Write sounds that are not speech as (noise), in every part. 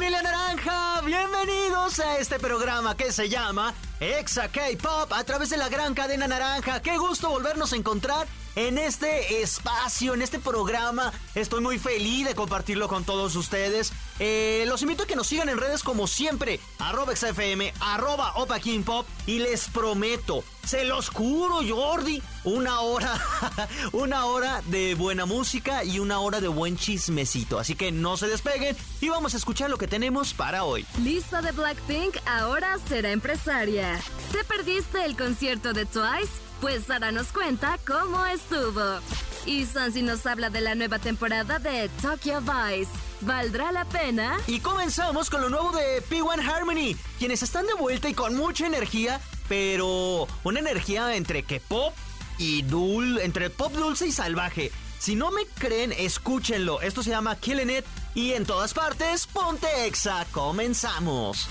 familia naranja! Bienvenidos a este programa que se llama Exa K-Pop a través de la gran cadena naranja. ¡Qué gusto volvernos a encontrar! en este espacio, en este programa. Estoy muy feliz de compartirlo con todos ustedes. Eh, los invito a que nos sigan en redes como siempre, arroba XFM, arroba Opa King. Y les prometo, se los juro, Jordi, una hora, (laughs) una hora de buena música y una hora de buen chismecito. Así que no se despeguen y vamos a escuchar lo que tenemos para hoy. Lisa de Blackpink ahora será empresaria. ¿Te perdiste el concierto de Twice? Pues Sara nos cuenta cómo estuvo. Y Sansi nos habla de la nueva temporada de Tokyo Vice. ¿Valdrá la pena? Y comenzamos con lo nuevo de P1 Harmony, quienes están de vuelta y con mucha energía, pero una energía entre que pop y dul, entre pop dulce y salvaje. Si no me creen, escúchenlo. Esto se llama Killing It y en todas partes, ponte Exa. Comenzamos.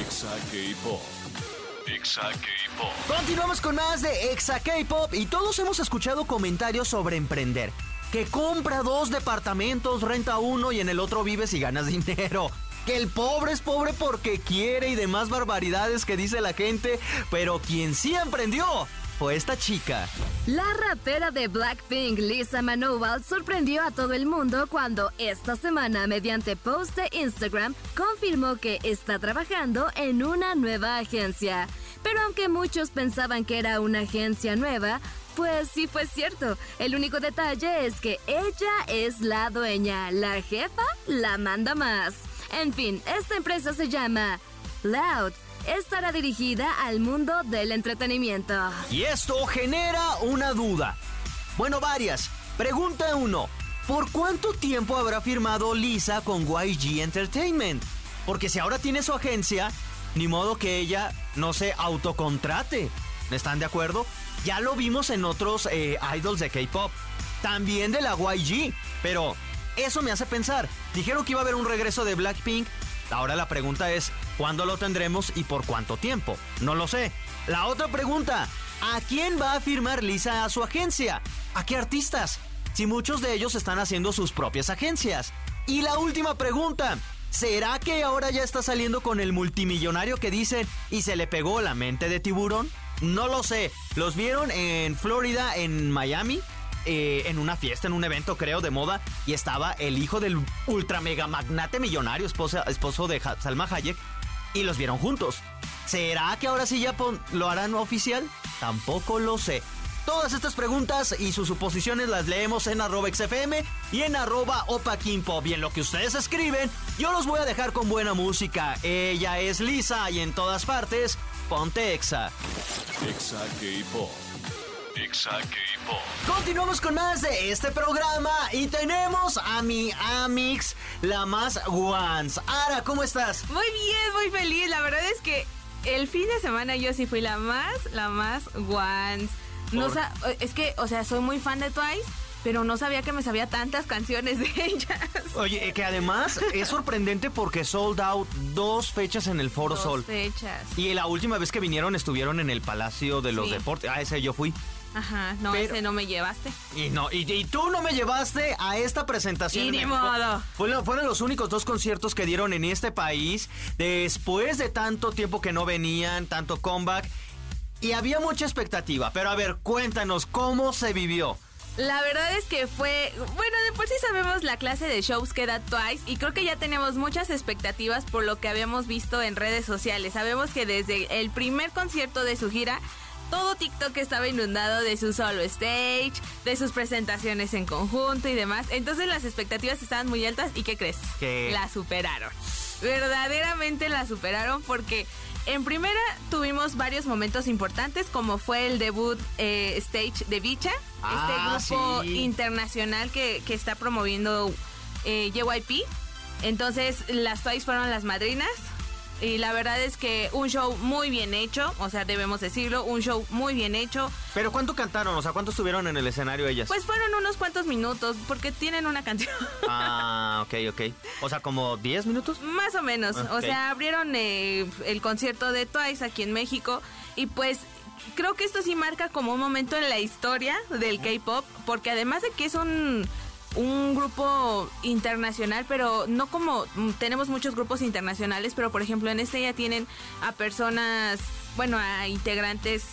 Exa K-Pop. Exa K-Pop. Continuamos con más de Exa K-Pop y todos hemos escuchado comentarios sobre emprender. Que compra dos departamentos, renta uno y en el otro vives y ganas (laughs) dinero. Que el pobre es pobre porque quiere y demás barbaridades que dice la gente, pero quien sí emprendió fue esta chica. La rapera de Blackpink, Lisa Manoval, sorprendió a todo el mundo cuando esta semana, mediante post de Instagram, confirmó que está trabajando en una nueva agencia. Pero aunque muchos pensaban que era una agencia nueva, pues sí fue cierto. El único detalle es que ella es la dueña, la jefa la manda más. En fin, esta empresa se llama Loud. Estará dirigida al mundo del entretenimiento. Y esto genera una duda. Bueno, varias. Pregunta 1. ¿Por cuánto tiempo habrá firmado Lisa con YG Entertainment? Porque si ahora tiene su agencia, ni modo que ella no se autocontrate. ¿Están de acuerdo? Ya lo vimos en otros eh, idols de K-pop. También de la YG. Pero eso me hace pensar. Dijeron que iba a haber un regreso de Blackpink. Ahora la pregunta es, ¿cuándo lo tendremos y por cuánto tiempo? No lo sé. La otra pregunta, ¿a quién va a firmar Lisa a su agencia? ¿A qué artistas? Si muchos de ellos están haciendo sus propias agencias. Y la última pregunta, ¿será que ahora ya está saliendo con el multimillonario que dicen y se le pegó la mente de tiburón? No lo sé. ¿Los vieron en Florida, en Miami? Eh, en una fiesta, en un evento creo de moda, y estaba el hijo del ultra mega magnate millonario, esposa, esposo de Salma Hayek, y los vieron juntos. ¿Será que ahora sí ya lo harán oficial? Tampoco lo sé. Todas estas preguntas y sus suposiciones las leemos en arroba XFM y en arroba Opa Pop. Y en lo que ustedes escriben, yo los voy a dejar con buena música. Ella es Lisa y en todas partes, ponte Exa. Exa K-Pop. Exa K-Pop. Continuamos con más de este programa y tenemos a mi Amix, la más Once. Ara, ¿cómo estás? Muy bien, muy feliz. La verdad es que el fin de semana yo sí fui la más, la más Once. No, es que, o sea, soy muy fan de Twice pero no sabía que me sabía tantas canciones de (laughs) ellas. Oye, que además es sorprendente porque sold out dos fechas en el Foro dos Sol. fechas. Y la última vez que vinieron estuvieron en el Palacio de los Sí. Deportes. Ah, ese yo fui. Ajá, no, Pero- ese no me llevaste. Y no, y, y tú no me llevaste a esta presentación. Y ni modo. Fueron, fueron los únicos dos conciertos que dieron en este país después de tanto tiempo que no venían, tanto comeback. Y había mucha expectativa. Pero a ver, cuéntanos cómo se vivió. La verdad es que fue, bueno, de por sí sabemos la clase de shows que da Twice y creo que ya tenemos muchas expectativas por lo que habíamos visto en redes sociales. Sabemos que desde el primer concierto de su gira, todo TikTok estaba inundado de su solo stage, de sus presentaciones en conjunto y demás. Entonces las expectativas estaban muy altas y ¿qué crees? ¿Qué? La superaron. Verdaderamente la superaron porque en primera tuvimos varios momentos importantes como fue el debut eh, stage de Bicha, Ah, este grupo sí. internacional que, que está promoviendo eh, JYP. Entonces las Twice fueron las madrinas. Y la verdad es que un show muy bien hecho, o sea, debemos decirlo, un show muy bien hecho. ¿Pero cuánto cantaron? O sea, ¿cuánto estuvieron en el escenario ellas? Pues fueron unos cuantos minutos, porque tienen una canción. Ah, ok, ok. O sea, como 10 minutos. Más o menos. O sea, abrieron eh, el concierto de Twice aquí en México y pues creo que esto sí marca como un momento en la historia del K-pop, porque además de que es un un grupo internacional, pero no como mm, tenemos muchos grupos internacionales, pero por ejemplo en este ya tienen a personas, bueno, a integrantes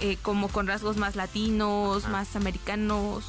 eh, como con rasgos más latinos, más americanos.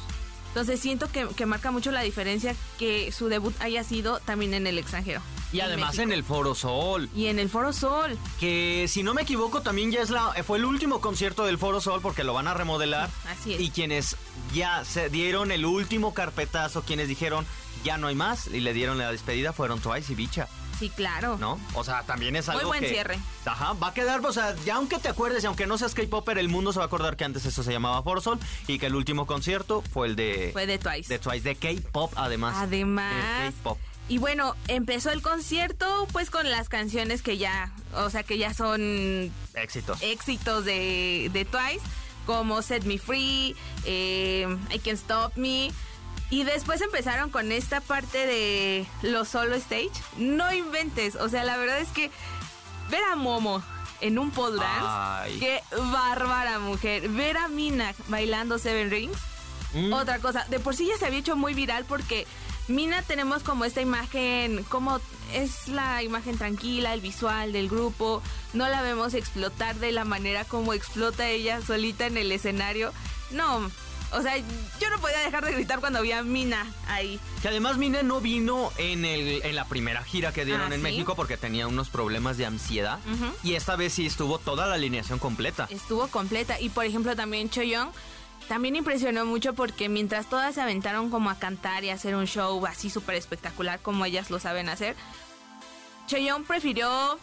Entonces siento que, que marca mucho la diferencia que su debut haya sido también en el extranjero. Y además en el Foro Sol. Y en el Foro Sol. Que si no me equivoco también ya es la fue el último concierto del Foro Sol porque lo van a remodelar. Así es. Y quienes ya se dieron el último carpetazo, quienes dijeron ya no hay más y le dieron la despedida fueron Twice y Bicha, Sí, claro. ¿no? O sea, también es algo buen que- cierre. Ajá, va a quedar, o sea, ya aunque te acuerdes y aunque no seas K-popper, el mundo se va a acordar que antes eso se llamaba Foro Sol y que el último concierto fue el de Fue de Twice. de Twice de K-pop además. Además. De K-pop. Y bueno, empezó el concierto pues con las canciones que ya, o sea, que ya son Éxito. éxitos de, de Twice, como Set Me Free, eh, I Can't Stop Me. Y después empezaron con esta parte de los solo stage. No inventes, o sea, la verdad es que ver a Momo en un pole dance, Ay. qué bárbara mujer. Ver a Mina bailando Seven Rings, Mm. otra cosa. De por sí ya se había hecho muy viral porque Mina tenemos como esta imagen, como es la imagen tranquila, el visual del grupo. No la vemos explotar de la manera como explota ella solita en el escenario. No, o sea, yo no podía dejar de gritar cuando vi a Mina ahí. Que además Mine no vino en, el, en la primera gira que dieron Ah, en ¿sí? México porque tenía unos problemas de ansiedad. Y esta vez sí estuvo toda la alineación completa. estuvo completa. Y por ejemplo también Choyong también impresionó mucho porque mientras todas se aventaron como a cantar y hacer un show así súper espectacular como ellas lo saben hacer, Choyong prefirió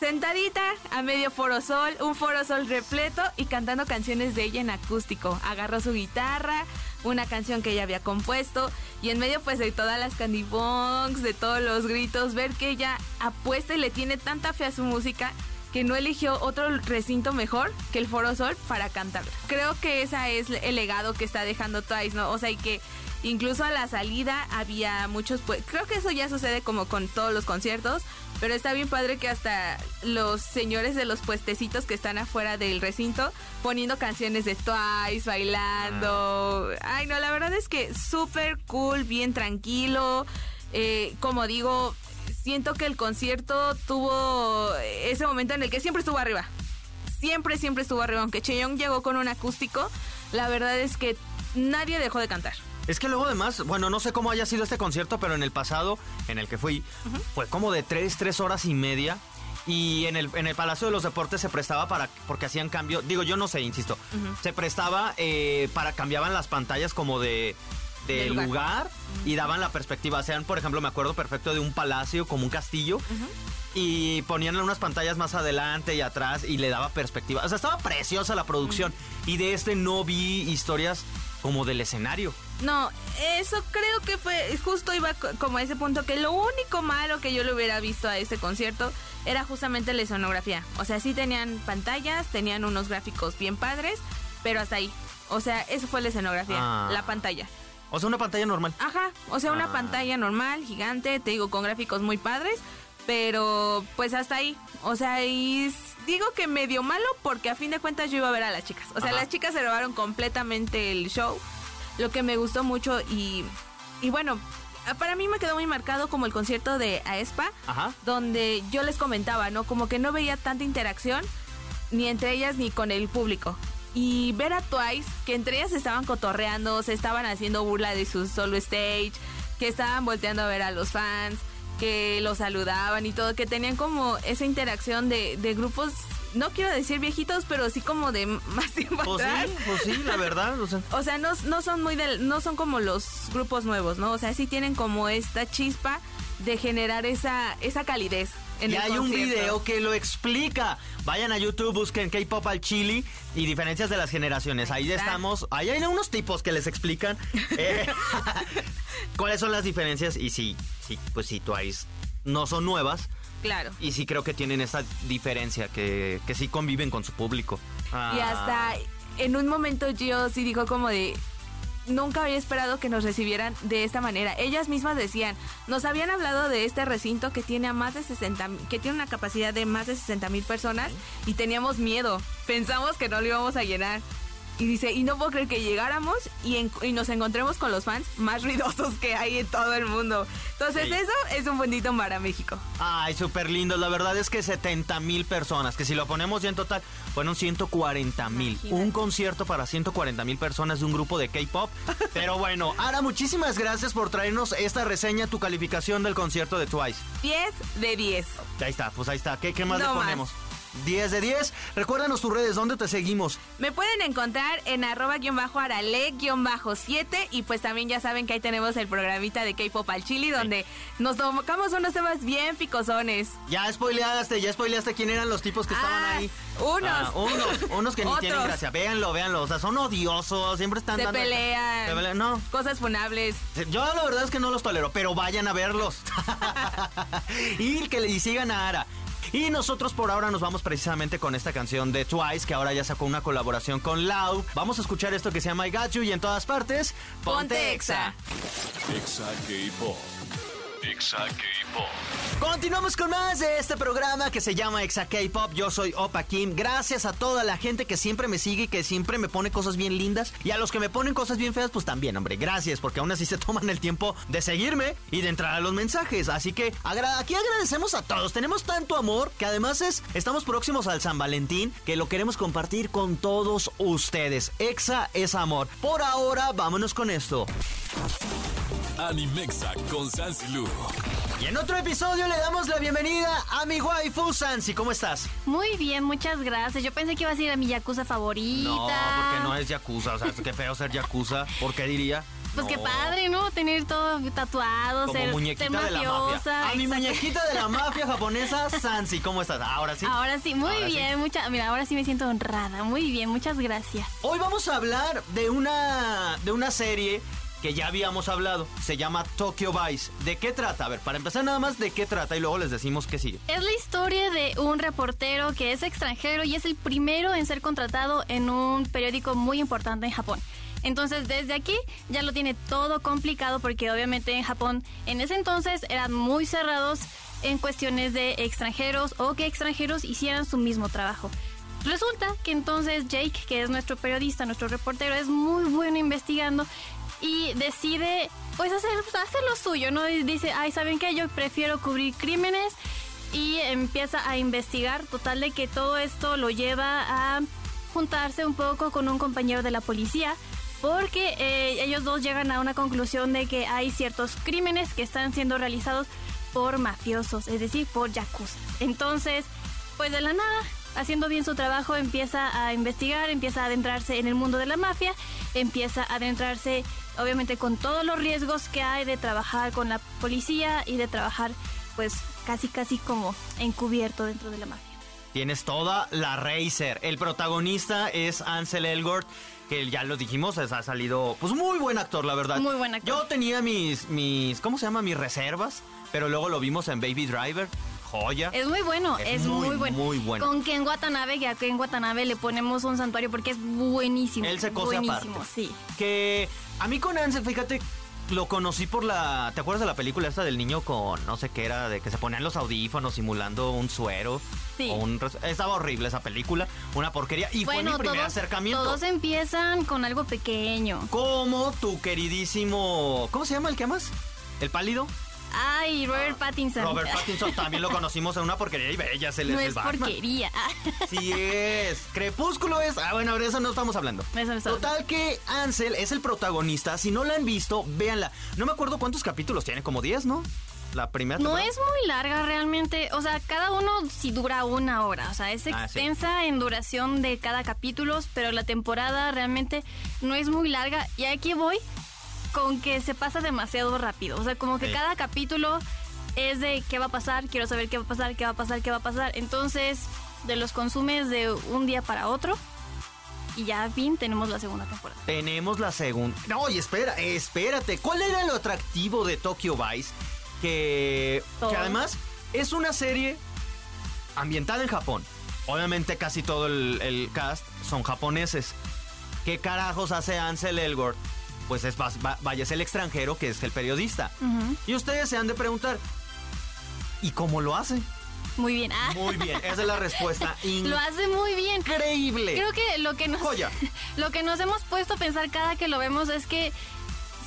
sentadita a medio forosol, un forosol repleto y cantando canciones de ella en acústico. Agarró su guitarra, una canción que ella había compuesto y en medio pues de todas las candy bongs, de todos los gritos, ver que ella apuesta y le tiene tanta fe a su música que no eligió otro recinto mejor que el Foro Sol para cantar. Creo que ese es el legado que está dejando Twice, ¿no? O sea, y que incluso a la salida había muchos, pues, creo que eso ya sucede como con todos los conciertos, pero está bien padre que hasta los señores de los puestecitos que están afuera del recinto poniendo canciones de Twice, bailando. Ay, no, la verdad es que súper cool, bien tranquilo. Eh, como digo, siento que el concierto tuvo ese momento en el que siempre estuvo arriba. Siempre, siempre estuvo arriba. Aunque Cheyong llegó con un acústico, la verdad es que nadie dejó de cantar. Es que luego además, bueno, no sé cómo haya sido este concierto, pero en el pasado, en el que fui, fue como de tres, tres horas y media. Y en el, en el Palacio de los Deportes se prestaba para, porque hacían cambio, digo, yo no sé, insisto, se prestaba eh, para, cambiaban las pantallas como de, de De lugar, lugar. Y daban la perspectiva. Sean, por ejemplo, me acuerdo perfecto de un palacio como un castillo. Y ponían unas pantallas más adelante y atrás y le daba perspectiva. O sea, estaba preciosa la producción. Y de este no vi historias como del escenario. No, eso creo que fue, justo iba co- como a ese punto, que lo único malo que yo le hubiera visto a este concierto era justamente la escenografía. O sea, sí tenían pantallas, tenían unos gráficos bien padres, pero hasta ahí. O sea, eso fue la escenografía, Ah. la pantalla. O sea, una pantalla normal. Ajá, o sea, una Ah. pantalla normal, gigante, te digo, con gráficos muy padres, pero pues hasta ahí. O sea, y digo que medio malo porque a fin de cuentas yo iba a ver a las chicas. O sea, Ajá. las chicas se robaron completamente el show, lo que me gustó mucho y, y bueno, para mí me quedó muy marcado como el concierto de Aespa, Ajá. donde yo les comentaba, ¿no? Como que no veía tanta interacción ni entre ellas ni con el público. Y ver a Twice, que entre ellas estaban cotorreando, se estaban haciendo burla de su solo stage, que estaban volteando a ver a los fans, que los saludaban y todo, que tenían como esa interacción de, de grupos, no quiero decir viejitos, pero sí como de (laughs) más tiempo Pues atrás. sí, pues sí, la verdad. O sea, (laughs) O sea, no, no son muy del, no son como los grupos nuevos, ¿no? O sea, sí tienen como esta chispa de generar esa, esa calidez. En y el hay un video que lo explica. Vayan a YouTube, busquen K-pop al chili y diferencias de las generaciones. Ahí Ahí está. estamos. Ahí hay unos tipos que les explican eh, (laughs) cuáles son las diferencias y si, si, pues si Twice no son nuevas, Claro. Y sí creo que tienen esa diferencia, que, que sí conviven con su público. Y Ah. hasta en un momento Gio sí dijo como de nunca había esperado que nos recibieran de esta manera. Ellas mismas decían, nos habían hablado de este recinto que tiene a más de 60, mi- que tiene una capacidad de más de 60 mil personas y teníamos miedo. Pensamos que no lo íbamos a llenar. Y dice, y no puedo creer que llegáramos y, en- y nos encontremos con los fans más ruidosos que hay en todo el mundo. Entonces Sí. eso es un bendito para México. Ay, súper lindo. La verdad es que 70 mil personas, que si lo ponemos ya en total, fueron 140 mil. Un concierto para 140 mil personas de un grupo de K-pop. (laughs) Pero bueno, Ara, muchísimas gracias por traernos esta reseña, tu calificación del concierto de Twice. 10 de 10. Ahí está, pues ahí está. ¿Qué, qué más No le más. Ponemos? 10 de 10. Recuérdanos tus redes, ¿dónde te seguimos? Me pueden encontrar en arroba guion bajo arale guion bajo 7 y pues también ya saben que ahí tenemos el programita de K-Pop al Chili donde nos tocamos unos temas bien picosones. Ya spoileaste, ya spoileaste quién eran los tipos que estaban Ah, ahí. unos. Ah, unos, unos que ni tienen gracia. Véanlo, véanlo. O sea, son odiosos, siempre están Se dando- pelean. Se pelean, No, Cosas funables. Yo la verdad es que no los tolero, pero vayan a verlos. (laughs) (laughs) y que le sigan a Ara. Y nosotros por ahora nos vamos precisamente con esta canción de Twice, que ahora ya sacó una colaboración con Lau. Vamos a escuchar esto que se llama I Got You y en todas partes, Ponte Exa. Exa K-Pop. Exa K-Pop. Continuamos con más de este programa que se llama Exa K-Pop. Yo soy Opa Kim. Gracias a toda la gente que siempre me sigue y que siempre me pone cosas bien lindas. Y a los que me ponen cosas bien feas, pues también, hombre. Gracias, porque aún así se (laughs) toman el tiempo de seguirme y de entrar a los mensajes. Así que aquí agradecemos a todos. Tenemos tanto amor que además es, estamos próximos al San Valentín que lo queremos compartir con todos ustedes. Exa es amor. Por ahora, vámonos con esto. Animexa con Sansilu. Y en otro episodio le damos la bienvenida a mi waifu Sansi. ¿Cómo estás? Muy bien, muchas gracias. Yo pensé que ibas a ir a mi yakuza favorita. No, porque no es Yakuza. O sea, qué feo ser Yakuza. ¿Por qué diría? Pues qué padre, ¿no? Tener todo tatuado, Como ser, muñequita ser de la mafia. mafiosa. A mi muñequita de la mafia japonesa, Sansi. ¿Cómo estás? Ahora sí. Ahora sí, muy Ahora sí. bien, mucha, mira, ahora sí me siento honrada. Muy bien, muchas gracias. Hoy vamos a hablar de una, de una serie que ya habíamos hablado. Se llama Tokyo Vice. ¿De qué trata? A ver, para empezar nada más, ¿de qué trata? Y luego les decimos qué sigue. Es la historia de un reportero que es extranjero y es el primero en ser contratado en un periódico muy importante en Japón. Entonces, desde aquí ya lo tiene todo complicado porque obviamente en Japón en ese entonces eran muy cerrados en cuestiones de extranjeros o que extranjeros hicieran su mismo trabajo. Resulta que entonces Jake, que es nuestro periodista, nuestro reportero, es muy bueno investigando y decide pues hacer, hacer lo suyo, ¿no? Y dice, ay, ¿saben qué? Yo prefiero cubrir crímenes y empieza a investigar, total de que todo esto lo lleva a juntarse un poco con un compañero de la policía porque eh, ellos dos llegan a una conclusión de que hay ciertos crímenes que están siendo realizados por mafiosos, es decir, por yakuza. Entonces, pues de la nada, haciendo bien su trabajo, empieza a investigar, empieza a adentrarse en el mundo de la mafia, empieza a adentrarse obviamente con todos los riesgos que hay de trabajar con la policía y de trabajar pues casi casi como encubierto dentro de la mafia. Tienes toda la Racer. El protagonista es Ansel Elgort, que ya lo dijimos, es- ha salido, pues muy buen actor, la verdad. Muy buen actor. Yo tenía mis, mis, ¿cómo se llama? Mis reservas, pero luego lo vimos en Baby Driver. Joya. Es muy bueno, Es es, muy, muy, bueno. muy bueno. Con Ken Watanabe, que a Ken Watanabe le ponemos un santuario porque es buenísimo. Él se cose Buenísimo, aparte. sí. Que a mí con Ansel, fíjate, lo conocí por la. ¿Te acuerdas de la película esta del niño con no sé qué era? De que se ponían los audífonos simulando un suero. Sí. O un estaba horrible esa película. Una porquería. Y fue mi primer acercamiento. todos empiezan con algo pequeño. Como tu queridísimo. ¿Cómo se llama el que amas? ¿El pálido? Ay, Robert Pattinson. Robert Pattinson también lo conocimos en una porquería y ya se le no el es Batman. porquería. (laughs) Sí es. Crepúsculo es. Ah, bueno, de eso no estamos hablando. De eso no estamos Total que Ansel es el protagonista. Si no la han visto, véanla. No me acuerdo cuántos capítulos tiene, como 10, ¿no? La primera No temporada. es muy larga realmente, o sea, cada uno sí dura una hora, o sea, es Ah, sí. extensa en duración de cada capítulo, pero la temporada realmente no es muy larga y aquí voy con que se pasa demasiado rápido, o sea, como que Sí. cada capítulo es de qué va a pasar, quiero saber qué va a pasar, qué va a pasar, qué va a pasar, entonces de los consumes de un día para otro y ya fin tenemos la segunda temporada. Tenemos la segunda. No, y espera, espérate. ¿Cuál era lo atractivo de Tokyo Vice? Que, que además Es una serie ambientada en Japón. Obviamente casi todo el, el cast son japoneses. ¿Qué carajos hace Ansel Elgort? Pues es, va- va- vaya, es el extranjero que es el periodista. Y ustedes se han de preguntar, ¿y cómo lo hace? Muy bien. Ah, Muy bien, esa es la respuesta. (laughs) lo hace muy bien. Increíble. Creo que lo que nos Joya. (laughs) lo que nos hemos puesto a pensar cada que lo vemos es que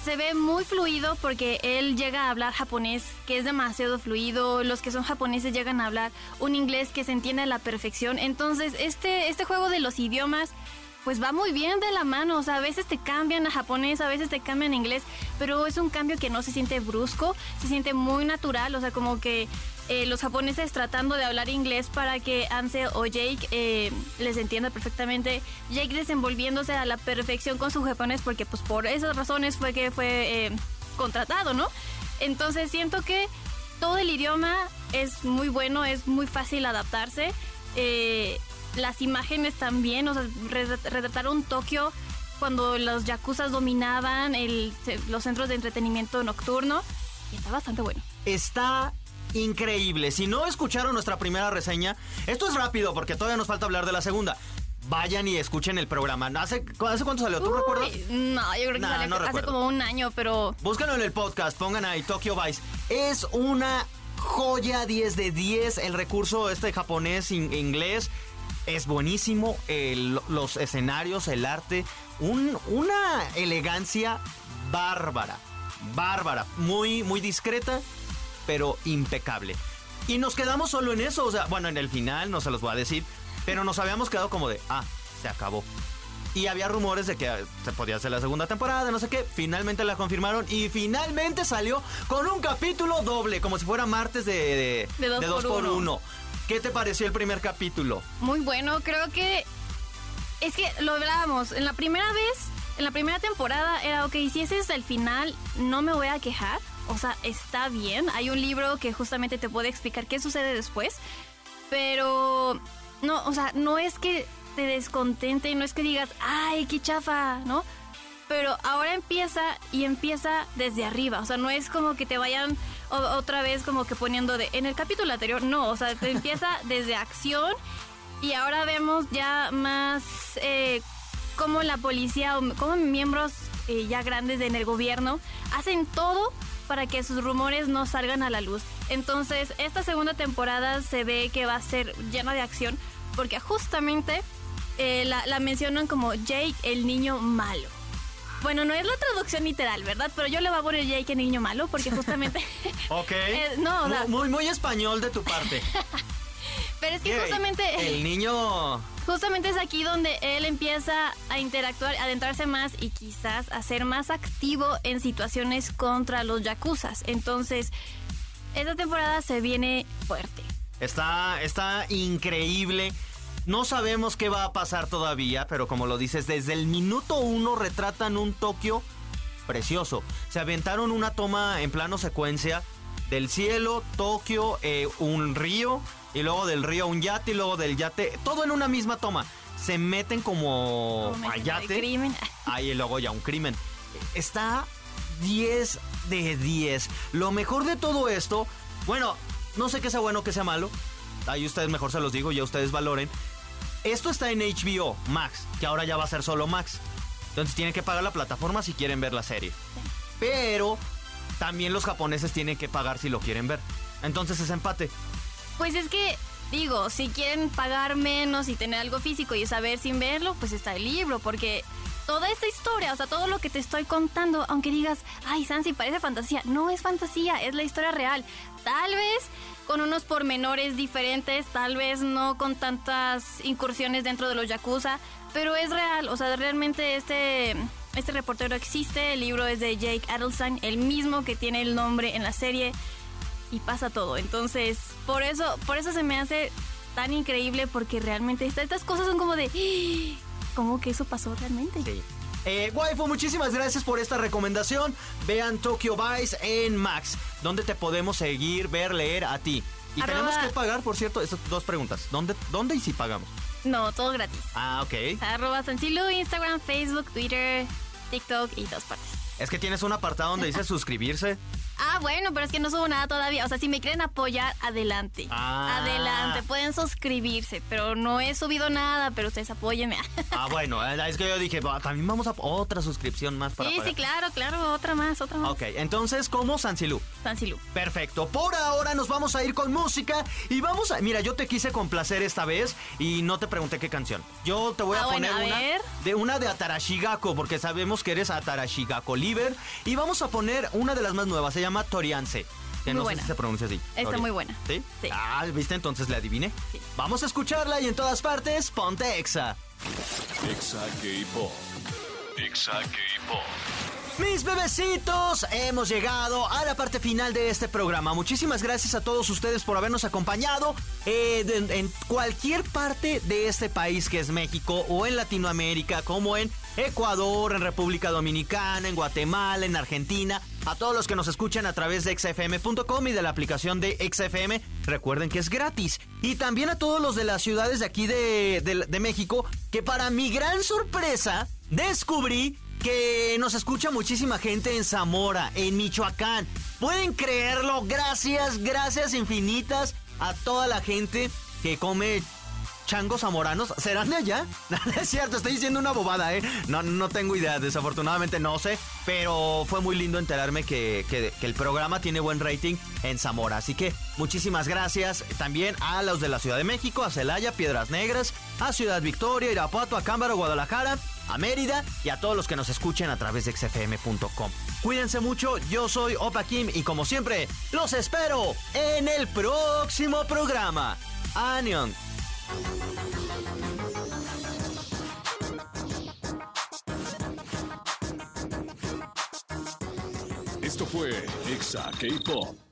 se ve muy fluido porque él llega a hablar japonés, que es demasiado fluido. Los que son japoneses llegan a hablar un inglés que se entiende a la perfección. Entonces, este, este juego de los idiomas, pues va muy bien de la mano. O sea, a veces te cambian a japonés, a veces te cambian a inglés, pero es un cambio que no se siente brusco, se siente muy natural. O sea, como que eh, los japoneses tratando de hablar inglés para que Ansel o Jake eh, les entienda perfectamente. Jake desenvolviéndose a la perfección con su japonés porque pues por esas razones fue que fue eh, contratado, ¿no? Entonces siento que todo el idioma es muy bueno, es muy fácil adaptarse. Las imágenes también, o sea, re- retrataron Tokio cuando los yakuzas dominaban el- los centros de entretenimiento nocturno. Y está bastante bueno. Está increíble. Si no escucharon nuestra primera reseña, esto es rápido porque todavía nos falta hablar de la segunda. Vayan y escuchen el programa. ¿Hace, ¿hace cuánto salió? ¿Tú recuerdas? No, yo creo que Nah, salió no hace recuerdo. como un año, pero Búscanlo en el podcast, pongan ahí Tokyo Vice. Es una joya 10 de 10. El recurso este japonés, in- inglés, es buenísimo. El- los escenarios, el arte, un- una elegancia bárbara. Bárbara. Muy, muy discreta, pero impecable. Y nos quedamos solo en eso. O sea, bueno, en el final, no se los voy a decir. Pero nos habíamos quedado como de, ah, se acabó. Y había rumores de que eh, se podía hacer la segunda temporada, no sé qué. Finalmente la confirmaron y finalmente salió con un capítulo doble, como si fuera martes de, De dos dos por uno. ¿Qué te pareció el primer capítulo? muy bueno. Creo que es que lo hablábamos. En la primera vez, en la primera temporada era, ok, si ese es el final, no me voy a quejar. O sea, está bien. Hay un libro que justamente te puede explicar qué sucede después. Pero, no, o sea, no es que te descontente, no es que digas, ay, qué chafa, ¿no? Pero ahora empieza y empieza desde arriba. O sea, no es como que te vayan o- otra vez como que poniendo de... En el capítulo anterior, no. O sea, te empieza (laughs) desde acción y ahora vemos ya más eh, cómo la policía o cómo miembros eh, ya grandes en el gobierno hacen todo para que sus rumores no salgan a la luz. Entonces, esta segunda temporada se ve que va a ser llena de acción porque justamente eh, la, la mencionan como Jake el niño malo. Bueno, no es la traducción literal, ¿verdad? Pero yo le voy a poner Jake niño malo porque justamente... (laughs) Ok. (laughs) Eh, no, o sea- muy, muy, muy español de tu parte. (laughs) Pero es que Yay. justamente... El niño... Justamente es aquí donde él empieza a interactuar, a adentrarse más y quizás a ser más activo en situaciones contra los yakuzas. Entonces, esta temporada se viene fuerte. Está, está increíble. No sabemos qué va a pasar todavía, pero como lo dices, desde el minuto uno retratan un Tokio precioso. Se aventaron una toma en plano secuencia del cielo, Tokio, eh, un río, y luego del río un yate, y luego del yate, todo en una misma toma. Se meten como a yate. crimen. Ahí luego ya un crimen. Está 10 de 10. Lo mejor de todo esto, bueno, no sé qué sea bueno, qué sea malo. Ahí ustedes mejor se los digo, ya ustedes valoren. Esto está en HBO Max, que ahora ya va a ser solo Max. Entonces tienen que pagar la plataforma si quieren ver la serie. Pero también los japoneses tienen que pagar si lo quieren ver. Entonces es empate. Pues es que, digo, si quieren pagar menos y tener algo físico y saber sin verlo, pues está el libro, porque toda esta historia, o sea, todo lo que te estoy contando, aunque digas, ay, Sansi, parece fantasía, no es fantasía, es la historia real. Tal vez con unos pormenores diferentes, tal vez no con tantas incursiones dentro de los yakuza, pero es real, o sea, realmente este... Este reportero existe, el libro es de Jake Adelstein, el mismo que tiene el nombre en la serie y pasa todo. Entonces, por eso, por eso se me hace tan increíble porque realmente esta- estas cosas son como de. (gasps) ¿Cómo que eso pasó realmente? Eh, waifu, muchísimas gracias por esta recomendación. Vean Tokyo Vice en Max, donde te podemos seguir, ver, leer a ti. Y Arroba- tenemos que pagar, por cierto, estas dos preguntas. ¿Dónde, ¿Dónde y si pagamos? No, todo gratis. Ah, ok. Arroba Instagram, Facebook, Twitter, TikTok y todas partes. Es que tienes un apartado donde dice (laughs) suscribirse. Ah, bueno, pero es que no subo nada todavía. O sea, si me quieren apoyar, adelante. Ah. Adelante, pueden suscribirse, pero no he subido nada, pero ustedes apóyenme. Ah, (laughs) bueno, eh, es que yo dije, "Va, también vamos a otra suscripción más para sí, sí, claro, claro, otra más, otra más. Ok, entonces, ¿cómo Sansilú? Sansilú. Perfecto. Por ahora nos vamos a ir con música y vamos a. Mira, yo te quise complacer esta vez y no te pregunté qué canción. Yo te voy a Ah, poner bueno, a una ver. de una de Atarashigako porque sabemos que eres Atarashigako Liver y vamos a poner una de las más nuevas. Se llama Toriance. Que Muy no buena. sé si se pronuncia así. Está muy buena. ¿Sí? Sí. Ah, ¿viste? Entonces le adiviné. Sí. Vamos a escucharla y en todas partes, ponte Exa. Exa K-Pop. Exa K-Pop. Mis bebecitos, hemos llegado a la parte final de este programa. Muchísimas gracias a todos ustedes por habernos acompañado eh, de- en cualquier parte de este país que es México o en Latinoamérica, como en Ecuador, en República Dominicana, en Guatemala, en Argentina. A todos los que nos escuchan a través de xfm.com y de la aplicación de XFM, recuerden que es gratis. Y también a todos los de las ciudades de aquí de, México, que para mi gran sorpresa descubrí que nos escucha muchísima gente en Zamora, en Michoacán. ¿Pueden creerlo? Gracias, gracias infinitas a toda la gente que come changos zamoranos. ¿Serán de allá? (laughs) Es cierto, estoy diciendo una bobada, ¿eh? No, no tengo idea, desafortunadamente no sé. Pero fue muy lindo enterarme que, que- que el programa tiene buen rating en Zamora. Así que muchísimas gracias también a los de la Ciudad de México, a Celaya, Piedras Negras, a Ciudad Victoria, Irapuato, a Cámbaro, Guadalajara, a Mérida y a todos los que nos escuchen a través de xfm.com. Cuídense mucho, yo soy Opa Kim y como siempre, los espero en el próximo programa. Anion. Esto fue Exa K-Pop.